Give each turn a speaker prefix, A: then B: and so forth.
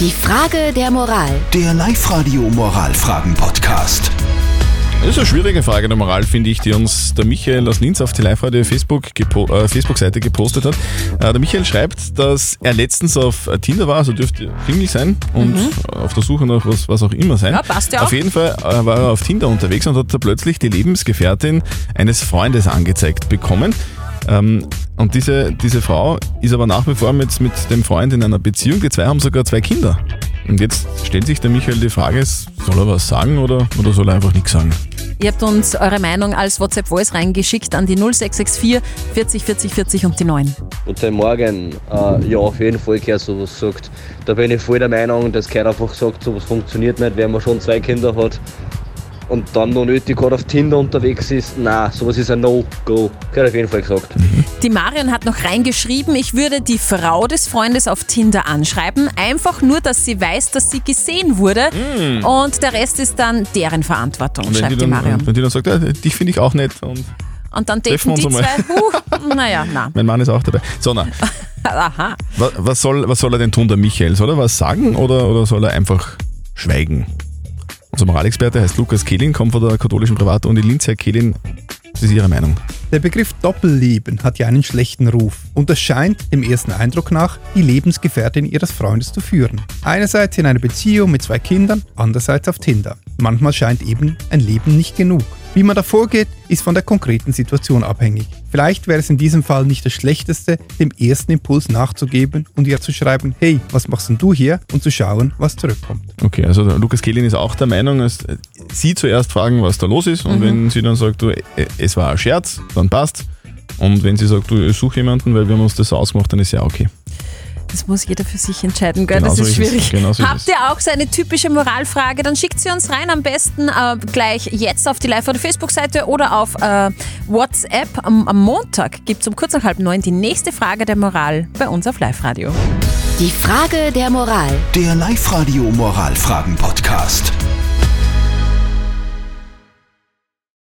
A: Die Frage der Moral.
B: Der Live-Radio Moralfragen-Podcast.
C: Das ist eine schwierige Frage der Moral, finde ich, die uns der Michael aus Linz auf die Live-Radio Facebook gepo äh, Facebook-Seite gepostet hat. Äh, der Michael schreibt, dass er letztens auf Tinder war, also dürfte Single sein und auf der Suche nach was, was auch immer sein.
D: Ja, passt ja
C: Auf jeden Fall äh, war er auf Tinder unterwegs und hat da plötzlich die Lebensgefährtin eines Freundes angezeigt bekommen. Ähm, und diese, diese Frau ist aber nach wie vor mit, mit dem Freund in einer Beziehung. Die zwei haben sogar zwei Kinder. Und jetzt stellt sich der Michael die Frage, soll er was sagen oder, oder soll er einfach nichts sagen?
D: Ihr habt uns eure Meinung als WhatsApp-Voice reingeschickt an die 0664 40 40 40 und die 9.
E: Guten Morgen. Äh, ja, auf jeden Fall, wer sowas sagt. Da bin ich voll der Meinung, dass keiner einfach sagt, sowas funktioniert nicht, wenn man schon zwei Kinder hat und dann noch nötig gerade auf Tinder unterwegs ist. Nein, sowas ist ein No-Go. Gehört auf jeden Fall gesagt.
D: Die Marion hat noch reingeschrieben, ich würde die Frau des Freundes auf Tinder anschreiben, einfach nur, dass sie weiß, dass sie gesehen wurde und der Rest ist dann deren Verantwortung,
C: die
D: schreibt die
C: dann,
D: Marion.
C: wenn die dann sagt, ja, dich finde ich auch nett und
D: Und dann
C: treffen
D: daten
C: wir
D: die
C: uns
D: zwei, uh, naja, na.
C: mein Mann ist auch dabei. So, na,
D: Aha.
C: wa- was soll, was soll er denn tun, der Michael? Soll er was sagen oder, oder soll er einfach schweigen? Unser Moralexperte heißt Lukas Kehlin, kommt von der katholischen Privatuni Linz. Herr Kehlin, was ist Ihre Meinung?
F: Der Begriff Doppelleben hat ja einen schlechten Ruf und es scheint dem ersten Eindruck nach die Lebensgefährtin ihres Freundes zu führen. Einerseits in einer Beziehung mit zwei Kindern, andererseits auf Tinder. Manchmal scheint eben ein Leben nicht genug. Wie man da vorgeht, ist von der konkreten Situation abhängig. Vielleicht wäre es in diesem Fall nicht das Schlechteste, dem ersten Impuls nachzugeben und ihr zu schreiben, hey, was machst denn du hier? Und zu schauen, was zurückkommt.
C: Okay, also Lukas Kehlin ist auch der Meinung, dass Sie zuerst fragen, was da los ist und wenn sie dann sagt, du, äh, es war ein Scherz, dann passt. Und wenn sie sagt, du, ich suche jemanden, weil wir haben uns das so ausgemacht, dann ist ja okay.
D: Das muss jeder für sich entscheiden, gell?
C: Genau
D: das ist schwierig.
C: Genau so ist
D: Habt ihr auch so eine typische Moralfrage? Dann schickt sie uns rein, am besten äh, gleich jetzt auf die Live- oder Facebook-Seite oder auf äh, WhatsApp. Am, am Montag gibt es um kurz nach halb neun die nächste Frage der Moral bei uns auf Live-Radio.
A: Die Frage der Moral.
B: Der Live-Radio Moralfragen-Podcast.